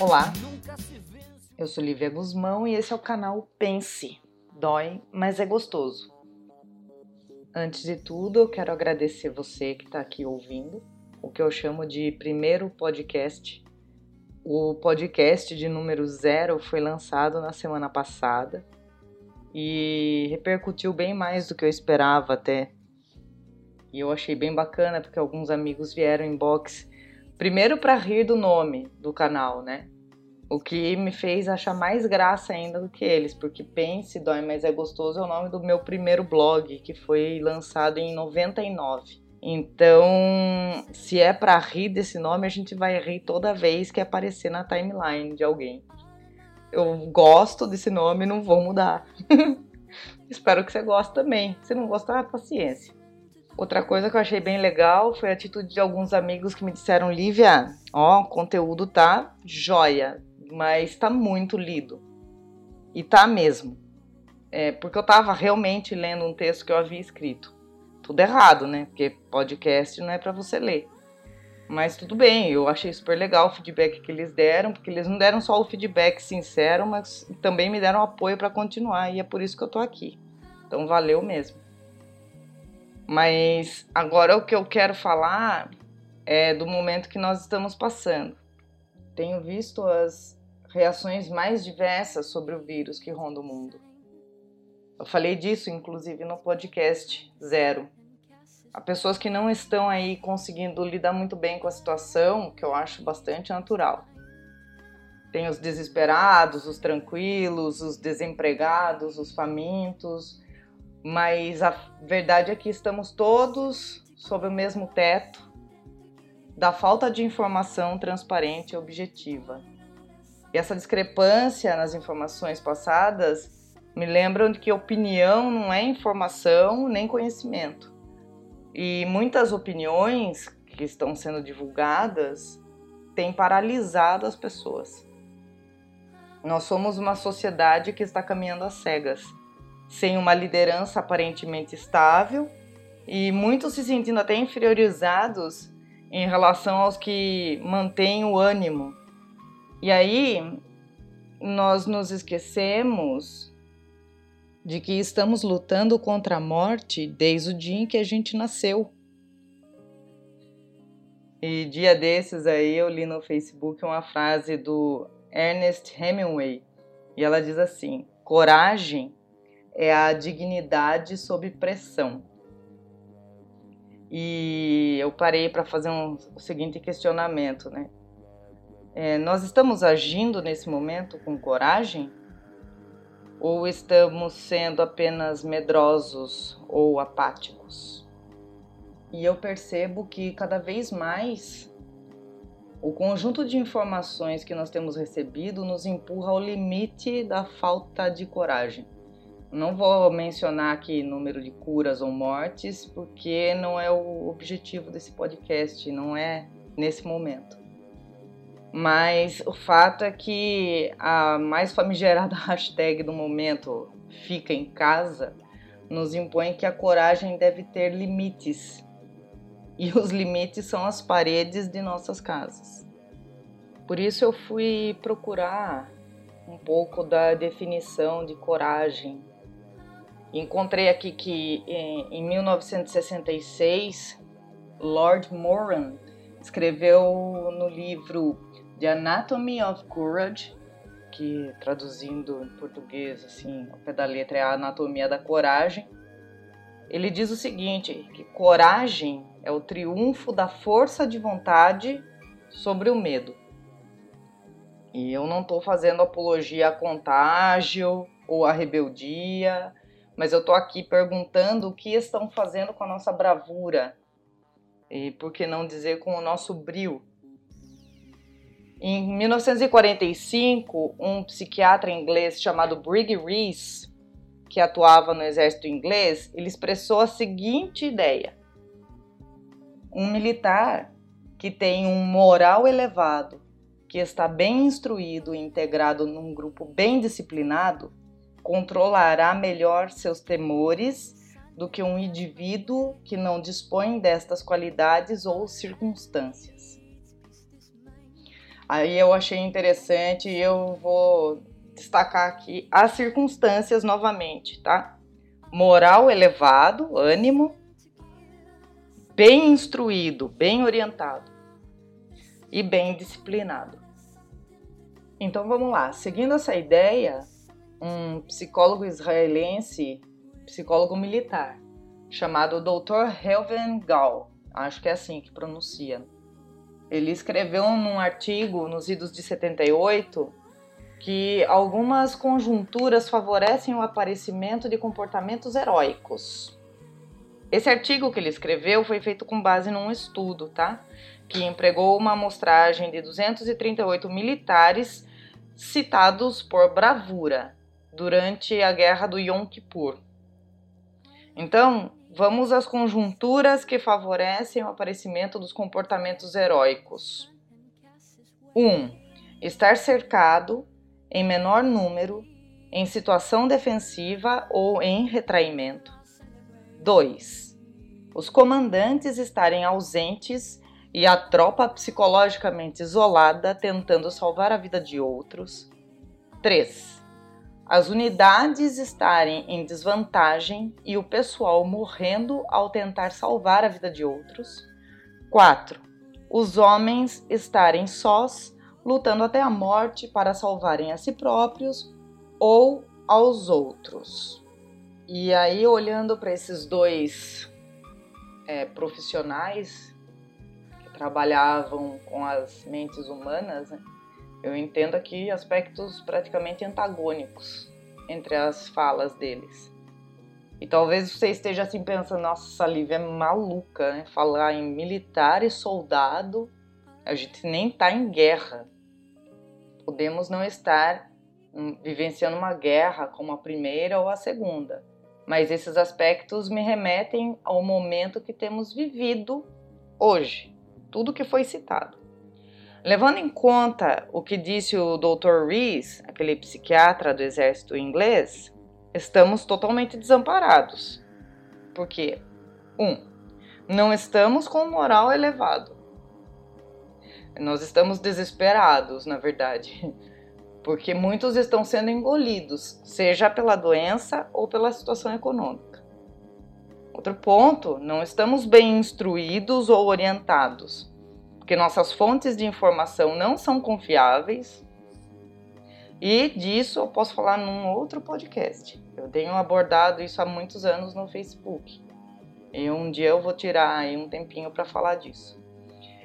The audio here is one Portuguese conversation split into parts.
Olá, eu sou Lívia Guzmão e esse é o canal Pense. Dói, mas é gostoso. Antes de tudo, eu quero agradecer você que está aqui ouvindo o que eu chamo de primeiro podcast. O podcast de número zero foi lançado na semana passada e repercutiu bem mais do que eu esperava até. E eu achei bem bacana porque alguns amigos vieram em box primeiro para rir do nome do canal, né? O que me fez achar mais graça ainda do que eles, porque Pense, Dói, Mas é Gostoso é o nome do meu primeiro blog, que foi lançado em 99. Então, se é para rir desse nome, a gente vai rir toda vez que aparecer na timeline de alguém. Eu gosto desse nome, não vou mudar. Espero que você goste também. Se não gostar, paciência. Outra coisa que eu achei bem legal foi a atitude de alguns amigos que me disseram: Lívia, ó, o conteúdo tá joia mas tá muito lido. E tá mesmo. É, porque eu tava realmente lendo um texto que eu havia escrito. Tudo errado, né? Porque podcast não é para você ler. Mas tudo bem, eu achei super legal o feedback que eles deram, porque eles não deram só o feedback sincero, mas também me deram apoio para continuar, e é por isso que eu tô aqui. Então valeu mesmo. Mas agora o que eu quero falar é do momento que nós estamos passando. Tenho visto as reações mais diversas sobre o vírus que ronda o mundo. Eu falei disso, inclusive, no podcast Zero. Há pessoas que não estão aí conseguindo lidar muito bem com a situação, que eu acho bastante natural. Tem os desesperados, os tranquilos, os desempregados, os famintos, mas a verdade é que estamos todos sob o mesmo teto da falta de informação transparente e objetiva. E essa discrepância nas informações passadas me lembram de que opinião não é informação nem conhecimento. E muitas opiniões que estão sendo divulgadas têm paralisado as pessoas. Nós somos uma sociedade que está caminhando às cegas, sem uma liderança aparentemente estável e muitos se sentindo até inferiorizados em relação aos que mantêm o ânimo e aí nós nos esquecemos de que estamos lutando contra a morte desde o dia em que a gente nasceu. E dia desses aí eu li no Facebook uma frase do Ernest Hemingway e ela diz assim: coragem é a dignidade sob pressão. E eu parei para fazer um, o seguinte questionamento, né? É, nós estamos agindo nesse momento com coragem? Ou estamos sendo apenas medrosos ou apáticos? E eu percebo que cada vez mais o conjunto de informações que nós temos recebido nos empurra ao limite da falta de coragem. Não vou mencionar aqui número de curas ou mortes, porque não é o objetivo desse podcast, não é nesse momento. Mas o fato é que a mais famigerada hashtag do momento, fica em casa, nos impõe que a coragem deve ter limites. E os limites são as paredes de nossas casas. Por isso eu fui procurar um pouco da definição de coragem. Encontrei aqui que em 1966, Lord Moran escreveu no livro The Anatomy of Courage, que traduzindo em português assim, ao pé da letra é a anatomia da coragem. Ele diz o seguinte, que coragem é o triunfo da força de vontade sobre o medo. E eu não estou fazendo apologia a contágio ou a rebeldia, mas eu estou aqui perguntando o que estão fazendo com a nossa bravura. E por que não dizer com o nosso brio? Em 1945, um psiquiatra inglês chamado Briggs Rees, que atuava no exército inglês, ele expressou a seguinte ideia: um militar que tem um moral elevado, que está bem instruído e integrado num grupo bem disciplinado, controlará melhor seus temores do que um indivíduo que não dispõe destas qualidades ou circunstâncias. Aí eu achei interessante e eu vou destacar aqui as circunstâncias novamente, tá? Moral elevado, ânimo, bem instruído, bem orientado e bem disciplinado. Então vamos lá, seguindo essa ideia, um psicólogo israelense, psicólogo militar, chamado Dr. Helven Gal, acho que é assim que pronuncia. Ele escreveu num artigo nos idos de 78 que algumas conjunturas favorecem o aparecimento de comportamentos heróicos. Esse artigo que ele escreveu foi feito com base num estudo, tá? Que empregou uma amostragem de 238 militares citados por bravura durante a guerra do Yom Kippur. Então, vamos às conjunturas que favorecem o aparecimento dos comportamentos heróicos. 1. Um, estar cercado em menor número, em situação defensiva ou em retraimento. 2. Os comandantes estarem ausentes e a tropa psicologicamente isolada tentando salvar a vida de outros. 3. As unidades estarem em desvantagem e o pessoal morrendo ao tentar salvar a vida de outros. 4. Os homens estarem sós lutando até a morte para salvarem a si próprios ou aos outros. E aí, olhando para esses dois é, profissionais que trabalhavam com as mentes humanas, né, eu entendo aqui aspectos praticamente antagônicos entre as falas deles. E talvez você esteja assim pensando, nossa, essa Lívia é maluca, né? Falar em militar e soldado a gente nem está em guerra. Podemos não estar hum, vivenciando uma guerra como a primeira ou a segunda, mas esses aspectos me remetem ao momento que temos vivido hoje, tudo que foi citado. Levando em conta o que disse o Dr. Rees, aquele psiquiatra do exército inglês, estamos totalmente desamparados. Porque, um, não estamos com moral elevado. Nós estamos desesperados, na verdade, porque muitos estão sendo engolidos, seja pela doença ou pela situação econômica. Outro ponto, não estamos bem instruídos ou orientados, porque nossas fontes de informação não são confiáveis. E disso eu posso falar num outro podcast. Eu tenho abordado isso há muitos anos no Facebook. E um dia eu vou tirar aí um tempinho para falar disso.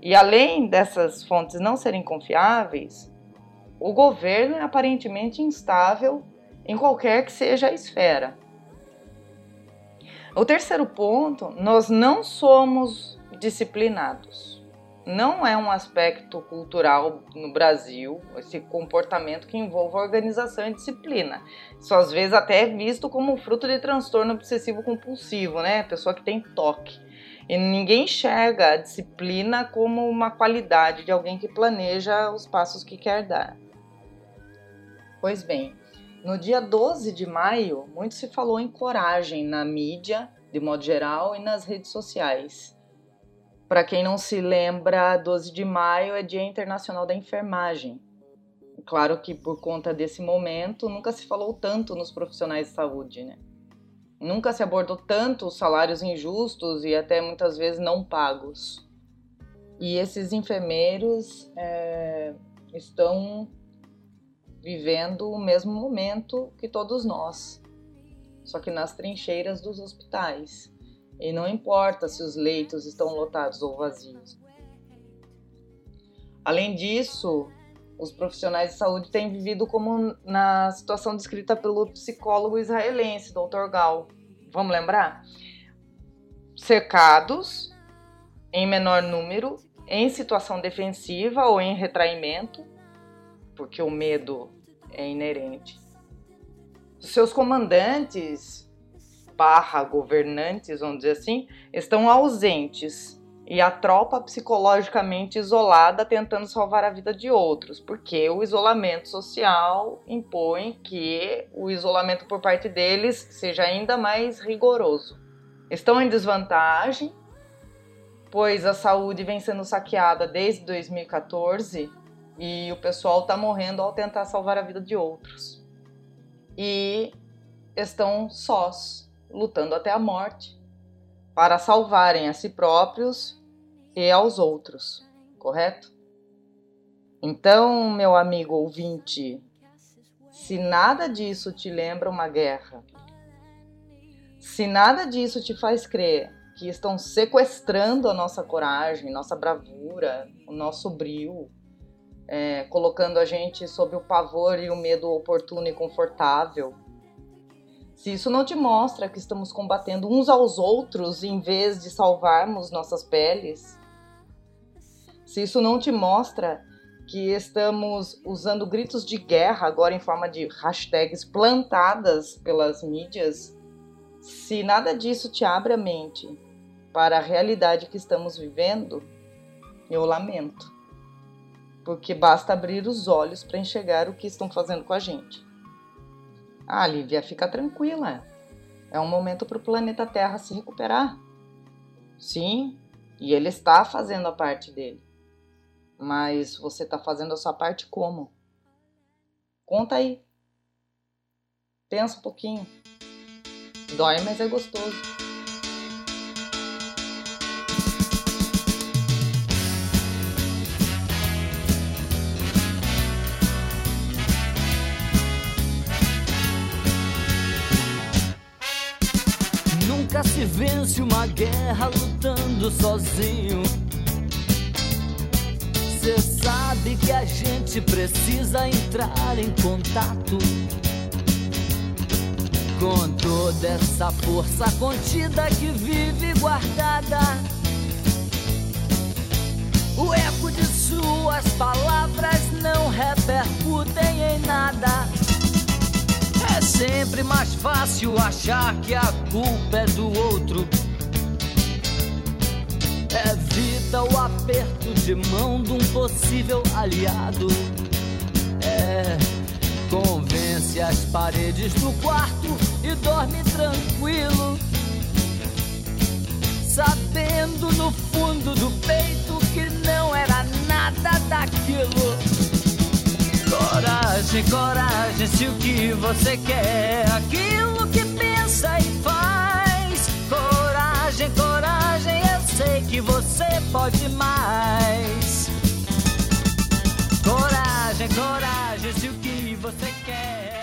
E além dessas fontes não serem confiáveis, o governo é aparentemente instável em qualquer que seja a esfera. O terceiro ponto, nós não somos disciplinados. Não é um aspecto cultural no Brasil esse comportamento que envolve organização e disciplina. Isso às vezes até é visto como fruto de transtorno obsessivo compulsivo, né? Pessoa que tem toque. E ninguém enxerga a disciplina como uma qualidade de alguém que planeja os passos que quer dar. Pois bem, no dia 12 de maio, muito se falou em coragem na mídia, de modo geral, e nas redes sociais. Para quem não se lembra, 12 de maio é Dia Internacional da Enfermagem. Claro que por conta desse momento nunca se falou tanto nos profissionais de saúde, né? Nunca se abordou tanto os salários injustos e até muitas vezes não pagos. E esses enfermeiros é, estão vivendo o mesmo momento que todos nós, só que nas trincheiras dos hospitais. E não importa se os leitos estão lotados ou vazios. Além disso, os profissionais de saúde têm vivido como na situação descrita pelo psicólogo israelense, Dr. Gal. Vamos lembrar? Cercados, em menor número, em situação defensiva ou em retraimento, porque o medo é inerente. Seus comandantes, barra governantes, vamos dizer assim, estão ausentes e a tropa psicologicamente isolada tentando salvar a vida de outros, porque o isolamento social impõe que o isolamento por parte deles seja ainda mais rigoroso. Estão em desvantagem, pois a saúde vem sendo saqueada desde 2014 e o pessoal está morrendo ao tentar salvar a vida de outros. E estão sós, lutando até a morte, para salvarem a si próprios e aos outros, correto? Então, meu amigo ouvinte, se nada disso te lembra uma guerra, se nada disso te faz crer que estão sequestrando a nossa coragem, nossa bravura, o nosso brio, é, colocando a gente sob o pavor e o medo oportuno e confortável. Se isso não te mostra que estamos combatendo uns aos outros em vez de salvarmos nossas peles, se isso não te mostra que estamos usando gritos de guerra agora em forma de hashtags plantadas pelas mídias, se nada disso te abre a mente para a realidade que estamos vivendo, eu lamento. Porque basta abrir os olhos para enxergar o que estão fazendo com a gente. Ah, Lívia, fica tranquila. É um momento para o planeta Terra se recuperar. Sim, e ele está fazendo a parte dele. Mas você está fazendo a sua parte como? Conta aí. Pensa um pouquinho. Dói, mas é gostoso. Vence uma guerra lutando sozinho. Você sabe que a gente precisa entrar em contato com toda essa força contida que vive guardada. O eco de suas palavras não repercutem em nada. Sempre mais fácil achar que a culpa é do outro Evita o aperto de mão de um possível aliado. É, convence as paredes do quarto e dorme tranquilo. Sabendo no fundo do peito que não era nada daquilo. Coragem, coragem, se o que você quer, aquilo que pensa e faz. Coragem, coragem sei que você pode mais. Coragem, coragem, se o que você quer.